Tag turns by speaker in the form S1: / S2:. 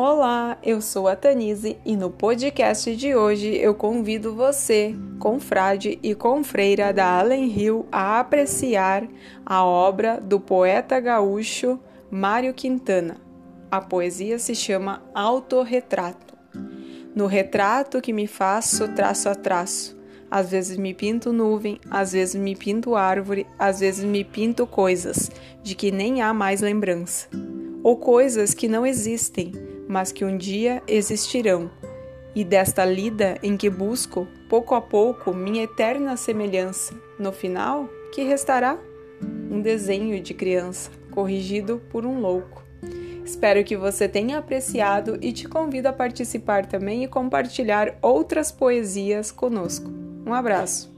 S1: Olá, eu sou a Tanise e no podcast de hoje eu convido você, confrade e confreira da Allen Hill, a apreciar a obra do poeta gaúcho Mário Quintana. A poesia se chama Autorretrato. No retrato que me faço traço a traço, às vezes me pinto nuvem, às vezes me pinto árvore, às vezes me pinto coisas de que nem há mais lembrança, ou coisas que não existem mas que um dia existirão, e desta lida em que busco, pouco a pouco, minha eterna semelhança, no final, que restará? Um desenho de criança, corrigido por um louco. Espero que você tenha apreciado e te convido a participar também e compartilhar outras poesias conosco. Um abraço!